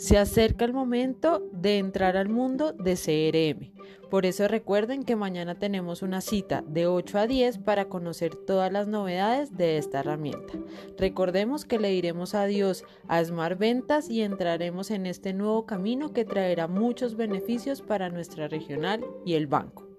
Se acerca el momento de entrar al mundo de CRM. Por eso recuerden que mañana tenemos una cita de 8 a 10 para conocer todas las novedades de esta herramienta. Recordemos que le diremos adiós a Smart Ventas y entraremos en este nuevo camino que traerá muchos beneficios para nuestra regional y el banco.